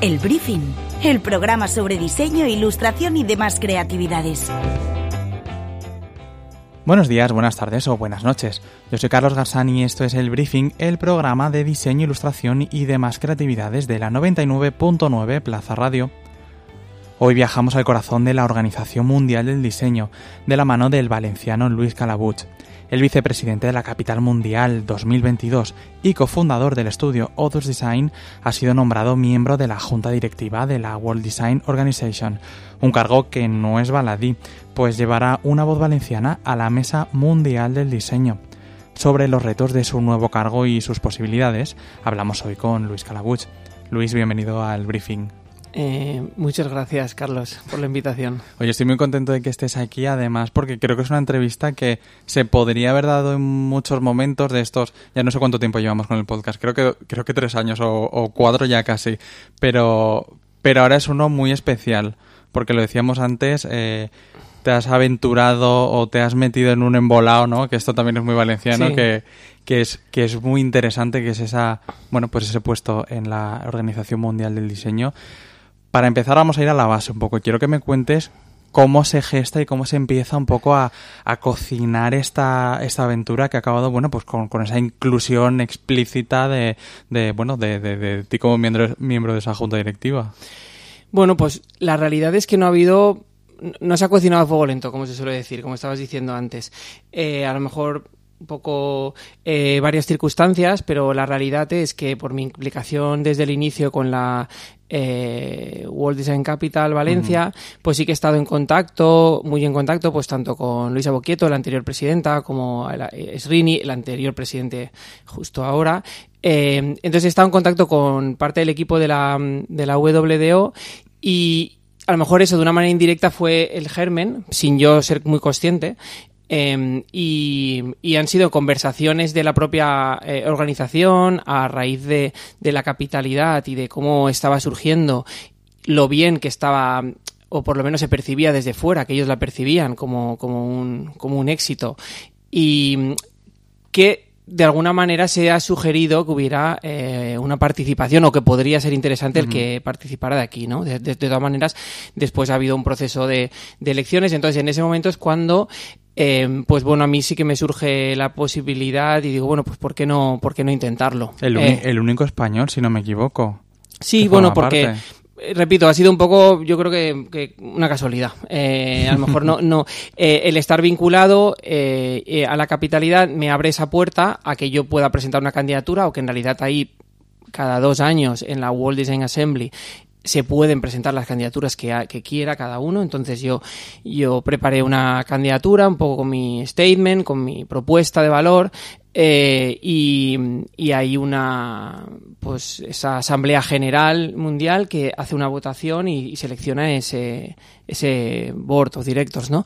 El Briefing, el programa sobre diseño, ilustración y demás creatividades. Buenos días, buenas tardes o buenas noches. Yo soy Carlos Garzani y esto es El Briefing, el programa de diseño, ilustración y demás creatividades de la 99.9 Plaza Radio. Hoy viajamos al corazón de la Organización Mundial del Diseño, de la mano del valenciano Luis Calabuch. El vicepresidente de la Capital Mundial 2022 y cofundador del estudio Others Design ha sido nombrado miembro de la junta directiva de la World Design Organization, un cargo que no es baladí, pues llevará una voz valenciana a la Mesa Mundial del Diseño. Sobre los retos de su nuevo cargo y sus posibilidades, hablamos hoy con Luis Calabuch. Luis, bienvenido al briefing. Eh, muchas gracias, Carlos, por la invitación. Oye, estoy muy contento de que estés aquí, además, porque creo que es una entrevista que se podría haber dado en muchos momentos de estos. Ya no sé cuánto tiempo llevamos con el podcast, creo que, creo que tres años o, cuatro ya casi. Pero, pero ahora es uno muy especial, porque lo decíamos antes. Eh, te has aventurado o te has metido en un embolado, ¿no? Que esto también es muy valenciano, que, que, es, que es muy interesante, que es esa, bueno, pues ese puesto en la Organización Mundial del Diseño. Para empezar vamos a ir a la base un poco. Quiero que me cuentes cómo se gesta y cómo se empieza un poco a, cocinar esta, esta aventura que ha acabado, bueno, pues con, esa inclusión explícita de, de bueno, de, de, ti como miembro, miembro de esa junta directiva. Bueno, pues la realidad es que no ha habido no se ha cocinado a fuego lento, como se suele decir, como estabas diciendo antes. Eh, a lo mejor un poco eh, varias circunstancias, pero la realidad es que por mi implicación desde el inicio con la eh, World Design Capital Valencia, pues sí que he estado en contacto, muy en contacto, pues tanto con Luisa Boquieto, la anterior presidenta, como Srini, el anterior presidente justo ahora. Eh, entonces he estado en contacto con parte del equipo de la, de la WDO y, a lo mejor eso de una manera indirecta fue el germen, sin yo ser muy consciente, Em, y, han sido conversaciones de la propia eh, organización a raíz de, la capitalidad y de cómo estaba surgiendo, lo bien que estaba o por lo menos se percibía desde fuera, que ellos la percibían como, como, un, como un éxito. Y que de alguna manera se ha sugerido que hubiera eh, una participación o que podría ser interesante el que participara de aquí, ¿no? De, todas maneras, después ha habido un proceso de, de, elecciones, entonces en ese momento es cuando eh, pues bueno, a mí sí que me surge la posibilidad y digo, bueno, pues ¿por qué no, por qué no intentarlo? El, eh, único español, si no me equivoco. Sí, bueno, porque eh, repito, ha sido un poco, yo creo que, una casualidad. a lo mejor no, no el estar vinculado a la capitalidad me abre esa puerta a que yo pueda presentar una candidatura o que en realidad ahí cada dos años en la World Design Assembly se pueden presentar las candidaturas que, que, quiera cada uno. Entonces yo, yo preparé una candidatura un poco con mi statement, con mi propuesta de valor eh, y, hay una pues esa asamblea general mundial que hace una votación y, selecciona ese ese board of directors, ¿no?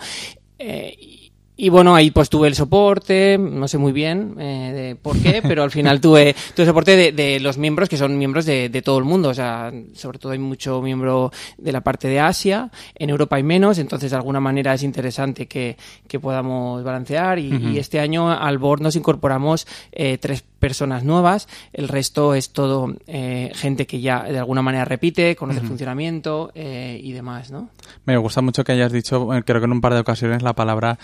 Eh, y bueno, ahí pues tuve el soporte, no sé muy bien eh, de por qué, pero al final tuve, tuve soporte de, de los miembros que son miembros de, de, todo el mundo. O sea, sobre todo hay mucho miembro de la parte de Asia, en Europa hay menos, entonces de alguna manera es interesante que, que podamos balancear. Y, y, este año al board nos incorporamos eh, tres personas nuevas, el resto es todo eh, gente que ya de alguna manera repite, conoce el funcionamiento eh, y demás, ¿no? Me gusta mucho que hayas dicho, creo que en un par de ocasiones, la palabra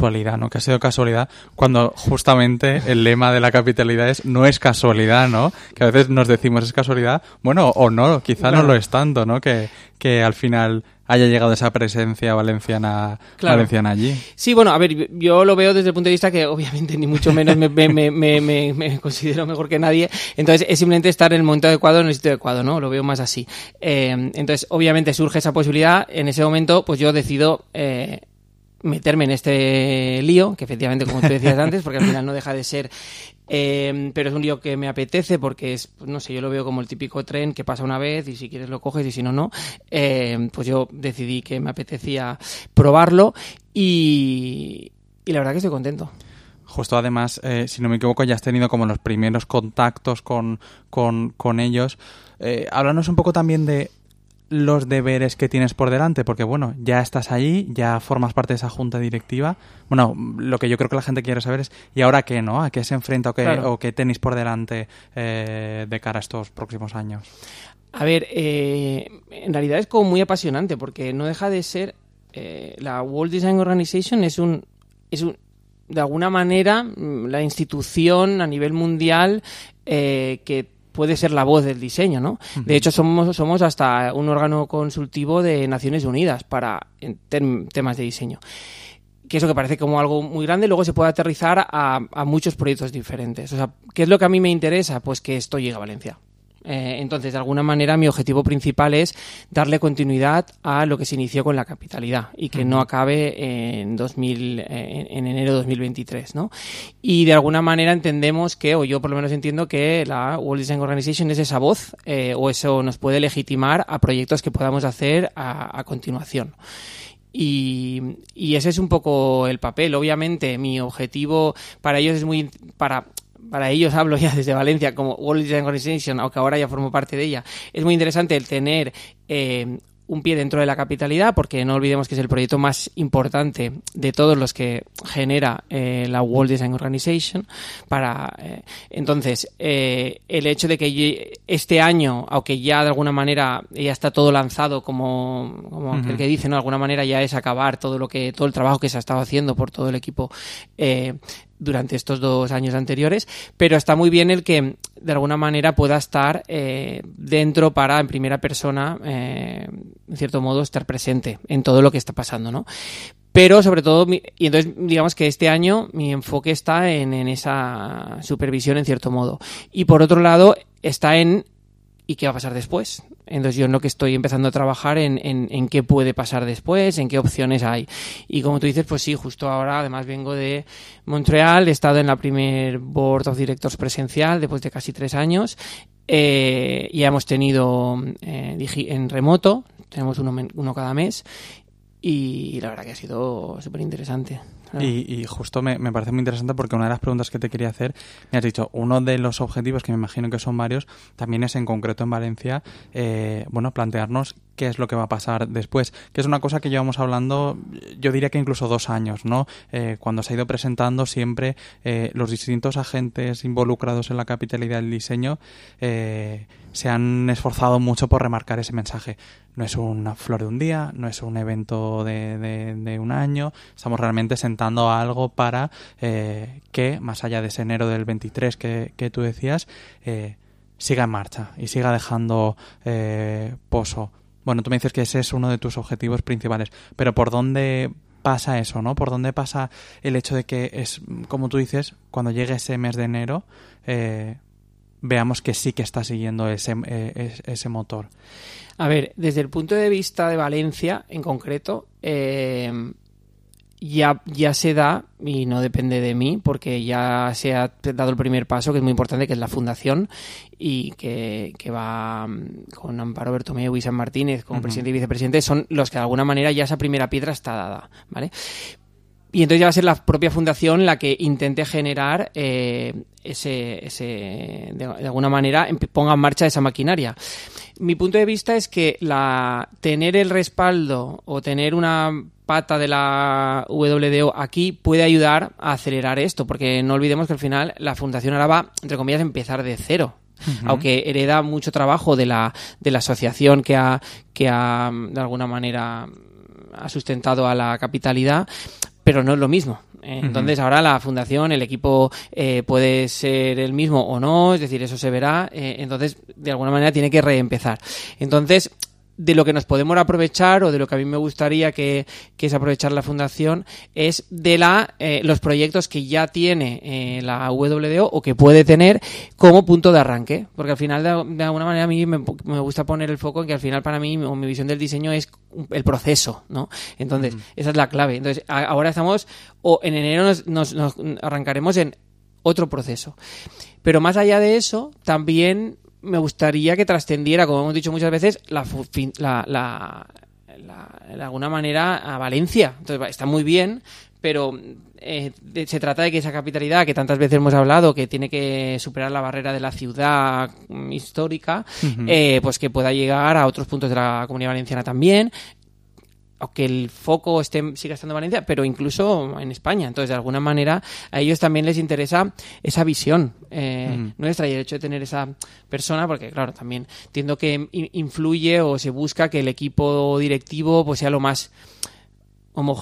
casualidad, ¿no? Que ha sido casualidad cuando justamente el lema de la capitalidad es no es casualidad, ¿no? Que a veces nos decimos es casualidad, bueno, o no, quizá no lo es tanto, ¿no? Que, que al final haya llegado esa presencia valenciana, valenciana allí. Sí, bueno, a ver, yo lo veo desde el punto de vista que obviamente ni mucho menos me, me, me, me considero mejor que nadie, entonces es simplemente estar en el momento adecuado, en el sitio adecuado, ¿no? Lo veo más así. Eh, entonces, obviamente surge esa posibilidad, en ese momento pues yo decido... Eh, meterme en este lío, que efectivamente, como tú decías antes, porque al final no deja de ser eh, pero es un lío que me apetece porque es, no sé, yo lo veo como el típico tren que pasa una vez y si quieres lo coges y si no, no. Eh, pues yo decidí que me apetecía probarlo y, y la verdad que estoy contento. Justo además, eh, si no me equivoco, ya has tenido como los primeros contactos con, con, con ellos. Háblanos un poco también de los deberes que tienes por delante, porque bueno, ya estás ahí, ya formas parte de esa junta directiva. Bueno, lo que yo creo que la gente quiere saber es, ¿y ahora qué, no? ¿A qué se enfrenta o qué, o qué tenéis por delante eh, de cara a estos próximos años? A ver, eh, en realidad es como muy apasionante porque no deja de ser eh, la World Design Organization es un es un de alguna manera mm, la institución a nivel mundial eh, que puede ser la voz del diseño, ¿no? De hecho, somos, somos hasta un órgano consultivo de Naciones Unidas para en temas de diseño que eso que parece como algo muy grande, luego se puede aterrizar a, a, muchos proyectos diferentes. O sea, ¿qué es lo que a mí me interesa? Pues que esto llegue a Valencia. Eh, entonces, de alguna manera, mi objetivo principal es darle continuidad a lo que se inició con la capitalidad y que no acabe en, 2000, en, enero de 2023, ¿no? Y de alguna manera entendemos que, o yo por lo menos entiendo que la World Design Organization es esa voz eh, o eso nos puede legitimar a proyectos que podamos hacer a, a continuación. Y, y, ese es un poco el papel. Obviamente, mi objetivo para ellos es muy para para ellos hablo ya desde Valencia como World Design Organization, aunque ahora ya formo parte de ella, es muy interesante el tener eh, un pie dentro de la capitalidad, porque no olvidemos que es el proyecto más importante de todos los que genera eh, la World Design Organization. Para, eh, entonces, el hecho de que este año, aunque ya de alguna manera ya está todo lanzado, como, como el que dice, ¿no? De alguna manera ya es acabar todo lo que, todo el trabajo que se ha estado haciendo por todo el equipo durante estos dos años anteriores, pero está muy bien el que de alguna manera pueda estar eh, dentro para en primera persona, eh, en cierto modo, estar presente en todo lo que está pasando, ¿no? Pero sobre todo, y entonces digamos que este año mi enfoque está en, en esa supervisión en cierto modo. Y por otro lado, está en y qué va a pasar después. Entonces yo en lo que estoy empezando a trabajar en, en, qué puede pasar después, en qué opciones hay. Y como tú dices, pues sí, justo ahora además vengo de Montreal, he estado en la primer Board of Directors presencial después de casi tres años. Eh, ya hemos tenido eh, en remoto, tenemos uno, uno cada mes y la verdad que ha sido súper interesante. Y, justo me, me, parece muy interesante porque una de las preguntas que te quería hacer, me has dicho, uno de los objetivos, que me imagino que son varios, también es en concreto en Valencia, eh, bueno, plantearnos qué es lo que va a pasar después, que es una cosa que llevamos hablando, yo diría que incluso dos años, ¿no? Eh, cuando se ha ido presentando siempre eh, los distintos agentes involucrados en la capitalidad del diseño se han esforzado mucho por remarcar ese mensaje. No es una flor de un día, no es un evento de, un año, estamos realmente sentados algo para eh, que, más allá de ese enero del 23 que, que tú decías, eh, siga en marcha y siga dejando eh, pozo. Bueno, tú me dices que ese es uno de tus objetivos principales, pero ¿por dónde pasa eso, no? ¿Por dónde pasa el hecho de que es, como tú dices, cuando llegue ese mes de enero, veamos que sí que está siguiendo ese, ese motor? A ver, desde el punto de vista de Valencia, en concreto, eh, ya, ya se da, y no depende de mí, porque ya se ha dado el primer paso, que es muy importante, que es la fundación, y que, que va mm, con Amparo Bertomeu y San Martínez como presidente y vicepresidente, son los que de alguna manera ya esa primera piedra está dada, ¿vale? Y entonces ya va a ser la propia fundación la que intente generar eh, ese, ese de, alguna manera, ponga en marcha esa maquinaria. Mi punto de vista es que la, tener el respaldo o tener una pata de la WDO aquí puede ayudar a acelerar esto, porque no olvidemos que al final la Fundación ahora va, entre comillas, a empezar de cero. Aunque hereda mucho trabajo de la, de la asociación que ha, que ha, de alguna manera, ha sustentado a la capitalidad, pero no es lo mismo. Entonces ahora la fundación, el equipo eh, puede ser el mismo o no, es decir, eso se verá. Eh, entonces, de alguna manera tiene que reempezar. Entonces, de lo que nos podemos aprovechar o de lo que a mí me gustaría que, es aprovechar la fundación es de la eh, los proyectos que ya tiene eh, la WDO o que puede tener como punto de arranque. Porque al final de, alguna manera a mí me, gusta poner el foco en que al final para mí o mi visión del diseño es el proceso no entonces esa es la clave. Entonces ahora estamos o en enero nos, nos arrancaremos en otro proceso. Pero más allá de eso también me gustaría que trascendiera, como hemos dicho muchas veces, la, la, de alguna manera a Valencia. Entonces está muy bien, pero eh, se trata de que esa capitalidad que tantas veces hemos hablado, que tiene que superar la barrera de la ciudad histórica, eh, pues que pueda llegar a otros puntos de la comunidad valenciana también aunque el foco esté, siga estando en Valencia, pero incluso en España. Entonces, de alguna manera, a ellos también les interesa esa visión eh, nuestra y el hecho de tener esa persona, porque, claro, también entiendo que influye o se busca que el equipo directivo pues sea lo más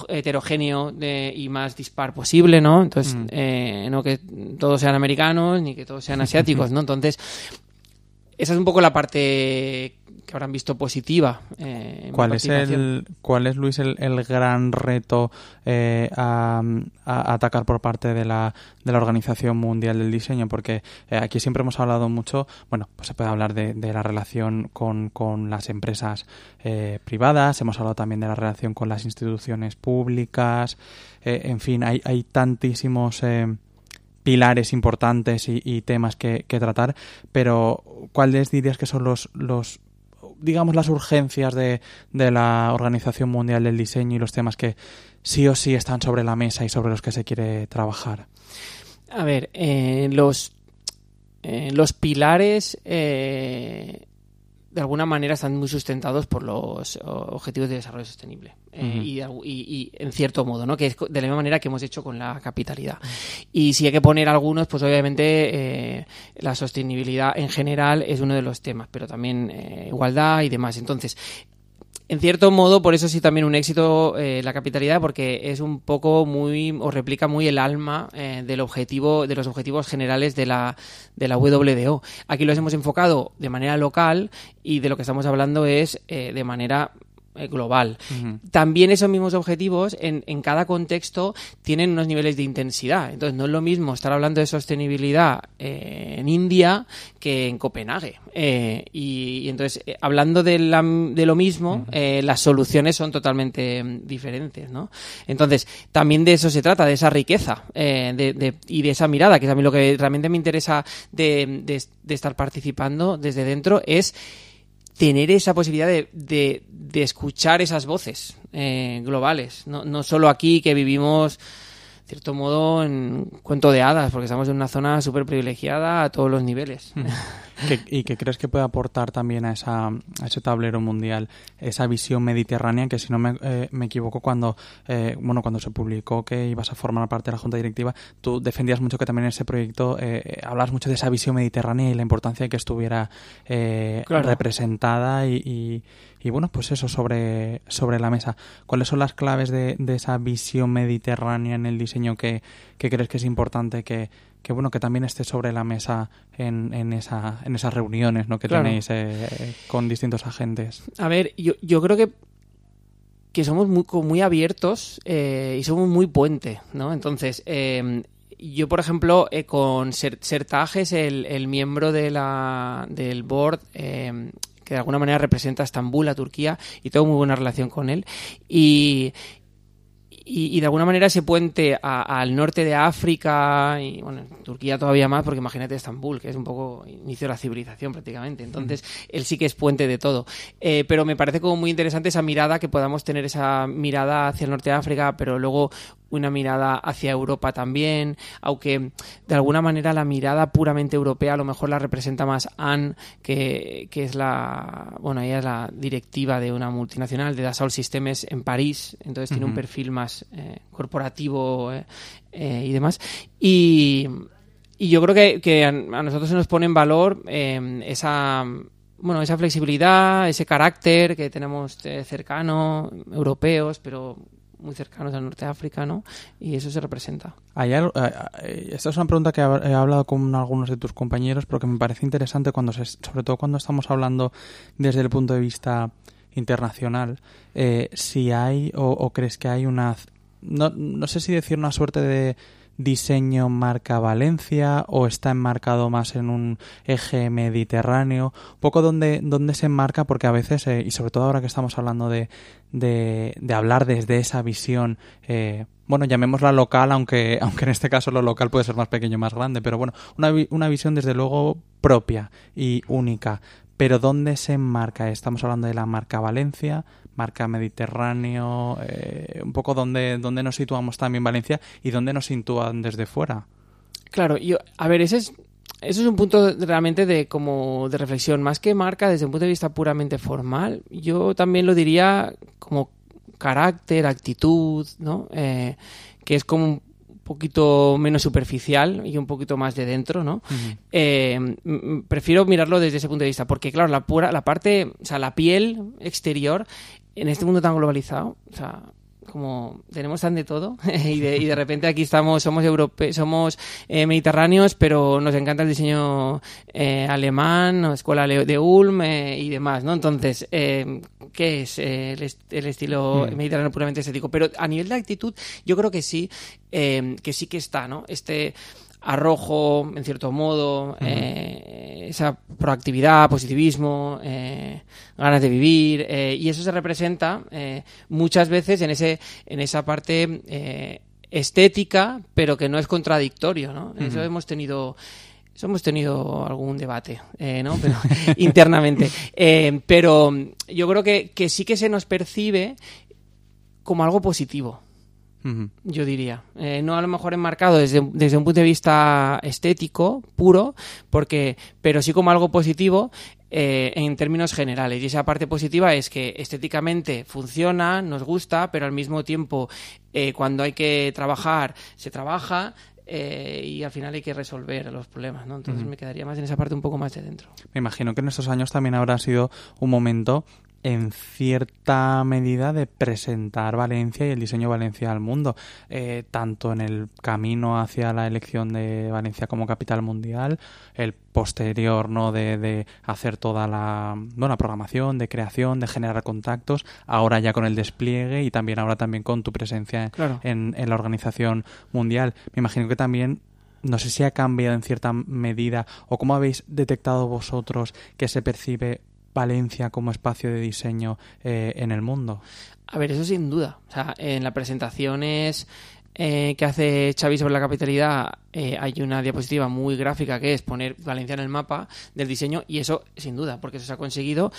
heterogéneo y más dispar posible, ¿no? Entonces, eh, no que todos sean americanos ni que todos sean asiáticos, ¿no? Entonces, esa es un poco la parte que habrán visto positiva. Eh, ¿Cuál, es el, ¿Cuál es, Luis, el, gran reto eh, a, atacar por parte de la, de la Organización Mundial del Diseño? Porque eh, aquí siempre hemos hablado mucho, bueno, pues se puede hablar de, la relación con, con las empresas privadas, hemos hablado también de la relación con las instituciones públicas, en fin, hay, hay tantísimos pilares importantes y, temas que, que, tratar, pero ¿cuáles dirías que son los, los digamos, las urgencias de, de la Organización Mundial del Diseño y los temas que sí o sí están sobre la mesa y sobre los que se quiere trabajar? A ver, eh, los, eh, los pilares eh, de alguna manera están muy sustentados por los objetivos de desarrollo sostenible eh, y, en cierto modo, ¿no? Que es de la misma manera que hemos hecho con la capitalidad. Y si hay que poner algunos, pues obviamente eh, la sostenibilidad en general es uno de los temas, pero también eh, igualdad y demás. Entonces, en cierto modo, por eso sí también un éxito eh, la capitalidad, porque es un poco muy, o replica muy el alma eh, del objetivo, de los objetivos generales de la, de la WDO. Aquí los hemos enfocado de manera local y de lo que estamos hablando es eh, de manera eh, global. También esos mismos objetivos en, en, cada contexto tienen unos niveles de intensidad. Entonces no es lo mismo estar hablando de sostenibilidad eh, en India que en Copenhague. Eh, y, entonces, hablando de, de, lo mismo, las soluciones son totalmente mm, diferentes. ¿no? Entonces, también de eso se trata, de esa riqueza de, y de esa mirada, que es a mí lo que realmente me interesa de, de estar participando desde dentro, es tener esa posibilidad de, de, escuchar esas voces eh, globales, no, no solo aquí que vivimos cierto modo en cuento de hadas, porque estamos en una zona súper privilegiada a todos los niveles. ¿Y qué crees que puede aportar también a, esa, ese tablero mundial esa visión mediterránea que si no me, eh, me equivoco cuando eh, bueno cuando se publicó que ibas a formar parte de la junta directiva tú defendías mucho que también en ese proyecto eh, hablas mucho de esa visión mediterránea y la importancia de que estuviera representada y y bueno, pues eso sobre, sobre la mesa. ¿Cuáles son las claves de, de esa visión mediterránea en el diseño que, que crees que es importante que, que bueno que también esté sobre la mesa en, en, esa, en esas reuniones ¿no? que tenéis eh, con distintos agentes? A ver, yo, yo creo que que somos muy, muy abiertos eh, y somos muy puente, ¿no? Entonces, eh, yo, por ejemplo, con Sertajes, el, el miembro de la, del board, que de alguna manera representa a Estambul, a Turquía, y tengo muy buena relación con él. Y, y, de alguna manera ese puente al norte de África y bueno, Turquía todavía más, porque imagínate Estambul, que es un poco inicio de la civilización prácticamente. Entonces, él sí que es puente de todo. Eh, pero me parece como muy interesante esa mirada, que podamos tener esa mirada hacia el norte de África, pero luego una mirada hacia Europa también, aunque de alguna manera la mirada puramente europea a lo mejor la representa más Anne, que, que es la, bueno, ella es la directiva de una multinacional de Dassault Systems en París, entonces tiene un perfil más eh, corporativo eh, eh, y demás. Y, y yo creo que, que a, nosotros se nos pone en valor esa bueno, esa flexibilidad, ese carácter que tenemos cercano, europeos, pero muy cercanos al norte de África, ¿no? Y eso se representa. Hay eh, eh, esta es una pregunta que he hablado con algunos de tus compañeros, pero que me parece interesante cuando sobre todo cuando estamos hablando desde el punto de vista internacional, eh, si hay o, o, crees que hay una, no, no sé si decir una suerte de diseño marca Valencia o está enmarcado más en un eje mediterráneo? Poco donde, donde se enmarca, porque a veces, eh, y sobre todo ahora que estamos hablando de, de, de hablar desde esa visión, eh, bueno, llamémosla local, aunque, aunque en este caso lo local puede ser más pequeño o más grande, pero bueno, una, una visión desde luego propia y única. Pero ¿dónde se enmarca? Estamos hablando de la marca Valencia, marca Mediterráneo, eh, un poco donde, donde nos situamos también Valencia y dónde nos sitúan desde fuera. Claro, yo, a ver, ese es, eso es un punto realmente de como de reflexión, más que marca desde un punto de vista puramente formal, yo también lo diría como carácter, actitud, ¿no? Eh, que es como poquito menos superficial y un poquito más de dentro, ¿no? Eh, prefiero mirarlo desde ese punto de vista, porque claro, la pura, la parte, o sea, la piel exterior en este mundo tan globalizado, o sea, como tenemos tan de todo y, de, y de repente aquí estamos, somos europeos, somos eh, mediterráneos, pero nos encanta el diseño eh, alemán, o escuela de Ulm eh, y demás, ¿no? Entonces, eh, ¿qué es el, est- el estilo Mm. mediterráneo puramente estético? Pero a nivel de actitud, yo creo que sí, que sí que está, ¿no? Este arrojo, en cierto modo, eh, esa proactividad, positivismo, eh, ganas de vivir, eh, y eso se representa muchas veces en ese, en esa parte estética, pero que no es contradictorio, ¿no? Eso hemos tenido eso hemos tenido algún debate, eh, ¿no? Pero, internamente. Pero yo creo que, que sí que se nos percibe como algo positivo Yo diría. Eh, no a lo mejor enmarcado desde, desde un punto de vista estético, puro, porque, pero sí como algo positivo eh, en términos generales. Y esa parte positiva es que estéticamente funciona, nos gusta, pero al mismo tiempo eh, cuando hay que trabajar, se trabaja. eh, y al final hay que resolver los problemas, ¿no? Entonces me quedaría más en esa parte un poco más de dentro. Me imagino que en estos años también habrá sido un momento en cierta medida de presentar Valencia y el diseño de Valencia al mundo, eh, tanto en el camino hacia la elección de Valencia como capital mundial, el posterior no de, de hacer toda la, bueno, programación, de creación, de generar contactos, ahora ya con el despliegue y también ahora también con tu presencia Claro. en, en la organización mundial. Me imagino que también no sé si ha cambiado en cierta medida o cómo habéis detectado vosotros que se percibe Valencia como espacio de diseño eh, en el mundo. A ver, eso sin duda. O sea, en las presentaciones eh, que hace Xavi sobre la capitalidad eh, hay una diapositiva muy gráfica que es poner Valencia en el mapa del diseño y eso sin duda, porque eso se ha conseguido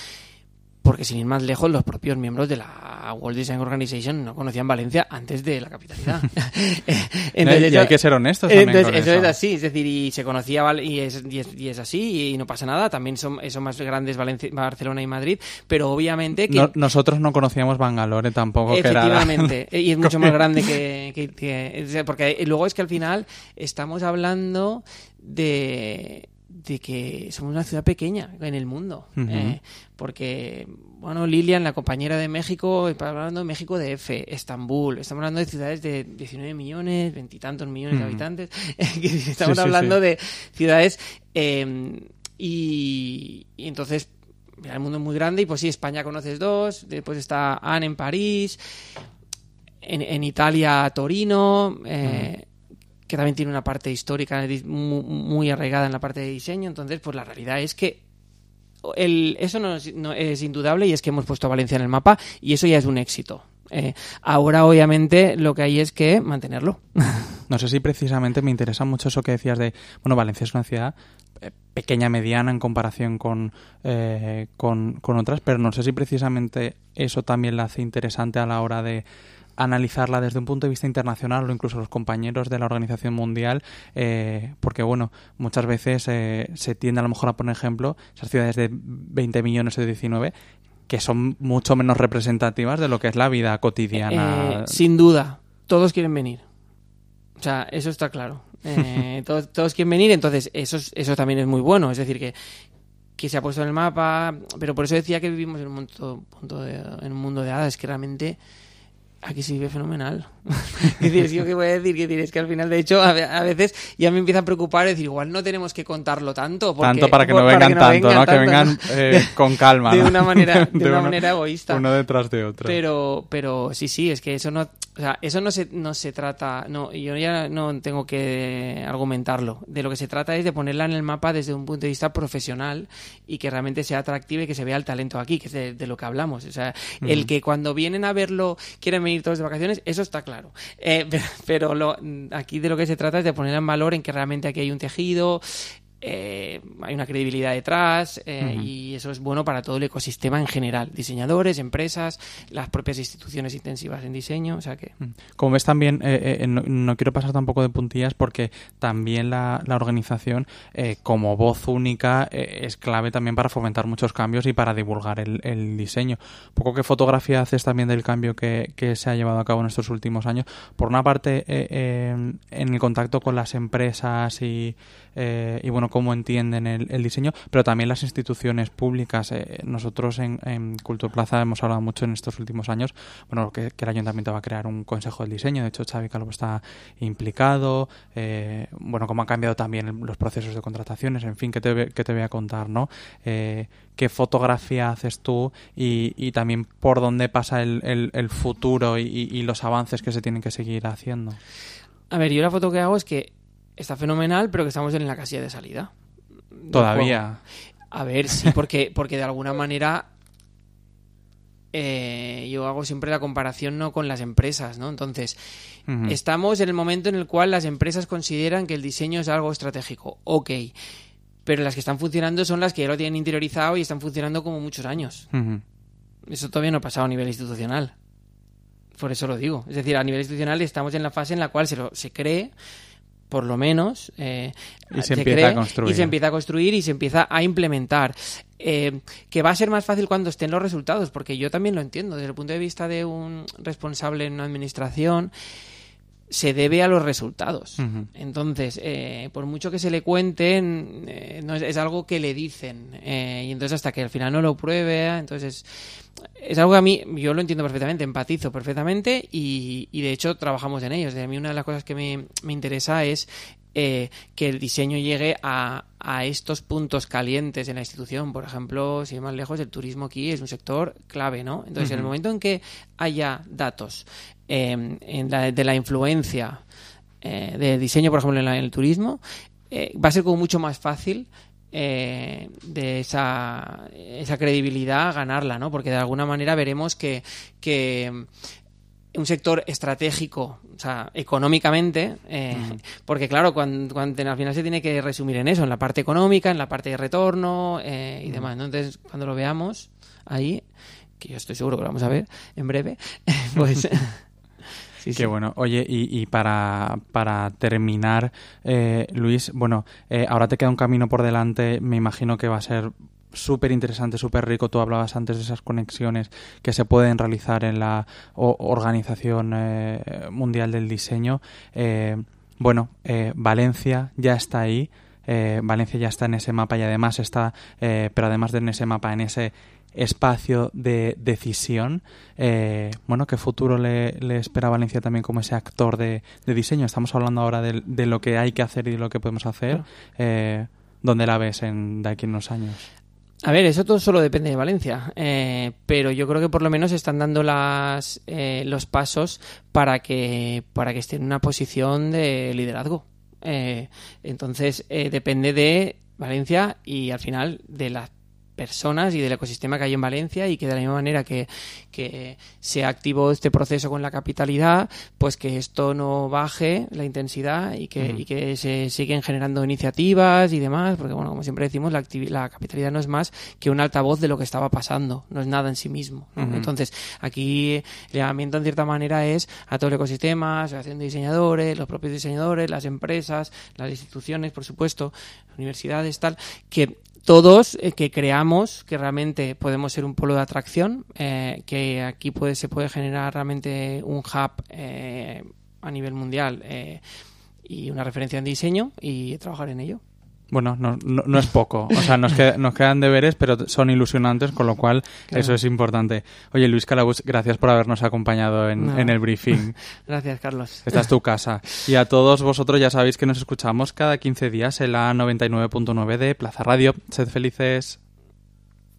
porque sin ir más lejos los propios miembros de la World Design Organization no conocían Valencia antes de la capitalidad. y hay que ser honestos también entonces, con eso, eso. es así, es decir, y se conocía y es, y es, y es así y no pasa nada, también son, son más grandes Valencia- Barcelona y Madrid, pero obviamente que No- nosotros no conocíamos Bangalore tampoco, que era la- Efectivamente, eh, y es mucho más grande que, que- porque luego es que al final estamos hablando de de que somos una ciudad pequeña en el mundo, eh, porque bueno Lilian, la compañera de México, está hablando de México de F, Estambul, estamos hablando de ciudades de 19 millones, veintitantos millones de habitantes, estamos Sí, hablando sí. de ciudades eh, y, y entonces mira, el mundo es muy grande y pues sí, España conoces dos, después está Anne en París, en, en Italia Torino, eh, que también tiene una parte histórica muy, arraigada en la parte de diseño, entonces pues la realidad es que el, eso no es, no es indudable y es que hemos puesto a Valencia en el mapa y eso ya es un éxito. Eh, ahora obviamente lo que hay es que mantenerlo. No sé si precisamente me interesa mucho eso que decías de, bueno, Valencia es una ciudad eh, pequeña, mediana en comparación con, eh, con, con otras, pero no sé si precisamente eso también la hace interesante a la hora de analizarla desde un punto de vista internacional o incluso los compañeros de la Organización Mundial, eh, porque bueno, muchas veces eh, se tiende a lo mejor a poner ejemplo esas ciudades de 20 millones o de 19 que son mucho menos representativas de lo que es la vida cotidiana. Eh, sin duda, todos quieren venir. O sea, eso está claro. Eh, todos, todos quieren venir, entonces eso, es- eso también es muy bueno. Es decir, que, que se ha puesto en el mapa, pero por eso decía que vivimos en un, mundo, punto de- en un mundo de hadas, que realmente aquí se vive fenomenal. es decir, ¿yo qué voy a decir? Que decir, es que al final, de hecho, a, ve- a veces ya me empieza a preocupar decir, igual no tenemos que contarlo tanto. porque- tanto para que no vengan tanto, ¿no? Que tanto, vengan ¿no? eh, con calma. de una manera, de una manera egoísta. Uno detrás de otro. Pero, pero sí, sí, es que eso no, o sea, eso no se, no se trata, no, yo ya no tengo que argumentarlo. De lo que se trata es de ponerla en el mapa desde un punto de vista profesional y que realmente sea atractiva y que se vea el talento aquí, que es de, de lo que hablamos. O sea, el que cuando vienen a verlo quieren venir todos de vacaciones, eso está claro. Eh, pero lo, aquí de lo que se trata es de poner en valor en que realmente aquí hay un tejido, eh, hay una credibilidad detrás eh, y eso es bueno para todo el ecosistema en general, diseñadores, empresas, las propias instituciones intensivas en diseño, o sea que... Como ves también, eh, no, quiero pasar tampoco de puntillas porque también la, organización como voz única es clave también para fomentar muchos cambios y para divulgar el, diseño. Un poco qué fotografía haces también del cambio que, que, se ha llevado a cabo en estos últimos años. Por una parte, en el contacto con las empresas y, y bueno, cómo entienden el, diseño, pero también las instituciones públicas. Eh, nosotros en, en Plaza hemos hablado mucho en estos últimos años, bueno, que, el ayuntamiento va a crear un consejo del diseño, de hecho Xavi Calvo está implicado, eh, bueno, cómo han cambiado también los procesos de contrataciones, en fin, que te, que te voy a contar, ¿no? Eh, qué fotografía haces tú y, también por dónde pasa el, el, futuro y, y los avances que se tienen que seguir haciendo. A ver, yo la foto que hago es que está fenomenal, pero que estamos en la casilla de salida. Todavía. A ver, sí, porque, porque de alguna manera eh, yo hago siempre la comparación no con las empresas, ¿no? Entonces, estamos en el momento en el cual las empresas consideran que el diseño es algo estratégico. Ok. Pero las que están funcionando son las que ya lo tienen interiorizado y están funcionando como muchos años. Eso todavía no ha pasado a nivel institucional. Por eso lo digo. Es decir, a nivel institucional estamos en la fase en la cual se, lo, se cree por lo menos. Eh, y se, empieza a construir. Y se empieza a construir y se empieza a implementar. Eh, que va a ser más fácil cuando estén los resultados, porque yo también lo entiendo. Desde el punto de vista de un responsable en una administración, se debe a los resultados. Entonces, eh, por mucho que se le cuenten, no es, algo que le dicen. y entonces, hasta que al final no lo pruebe, entonces es algo que a mí, yo lo entiendo perfectamente, empatizo perfectamente y, de hecho trabajamos en ello. a mí una de las cosas que me, interesa es eh, que el diseño llegue a, estos puntos calientes en la institución. Por ejemplo, si más lejos, el turismo aquí es un sector clave, ¿no? Entonces, en el momento en que haya datos em, de la influencia eh, del diseño, por ejemplo, en, en el turismo, eh, va a ser como mucho más fácil eh, de esa, esa credibilidad ganarla, ¿no? Porque de alguna manera veremos que, que un sector estratégico, o sea, económicamente, eh, porque claro, cuando, cuando, al final se tiene que resumir en eso, en la parte económica, en la parte de retorno eh, y demás, ¿no? Entonces, cuando lo veamos ahí, que yo estoy seguro que lo vamos a ver en breve, pues... Qué bueno. Oye, y, para, para terminar, eh, Luis, bueno, eh, ahora te queda un camino por delante, me imagino que va a ser súper interesante, súper rico. Tú hablabas antes de esas conexiones que se pueden realizar en la Organización eh, Mundial del Diseño. bueno, Valencia ya está ahí. Valencia ya está en ese mapa y además está, pero además de en ese mapa, en ese espacio de decisión. Eh, bueno, ¿qué futuro le, espera a Valencia también como ese actor de, diseño? Estamos hablando ahora de, lo que hay que hacer y de lo que podemos hacer. Eh, ¿Dónde la ves en, de aquí en unos años? A ver, eso todo solo depende de Valencia, eh, pero yo creo que por lo menos están dando las, los pasos para que, para que esté en una posición de liderazgo. entonces, depende de Valencia y al final de las personas y del ecosistema que hay en Valencia y que de la misma manera que, que se activó este proceso con la capitalidad, pues que esto no baje la intensidad y que, y que se siguen generando iniciativas y demás, porque bueno, como siempre decimos, la, la capitalidad no es más que un altavoz de lo que estaba pasando, no es nada en sí mismo. Entonces, aquí el llamamiento en cierta manera es a todo el ecosistema, asociación de diseñadores, los propios diseñadores, las empresas, las instituciones, por supuesto, universidades, tal, que todos eh, que creamos que realmente podemos ser un polo de atracción, eh, que aquí puede, se puede generar realmente un hub eh, a nivel mundial y una referencia en diseño y trabajar en ello. Bueno, no, no, es poco. O sea, nos, nos, quedan deberes, pero son ilusionantes, con lo cual eso es importante. Oye, Luis Calabus, gracias por habernos acompañado en, en, el briefing. gracias, Carlos. Esta es tu casa. Y a todos vosotros ya sabéis que nos escuchamos cada 15 días en la 99.9 de Plaza Radio. Sed felices.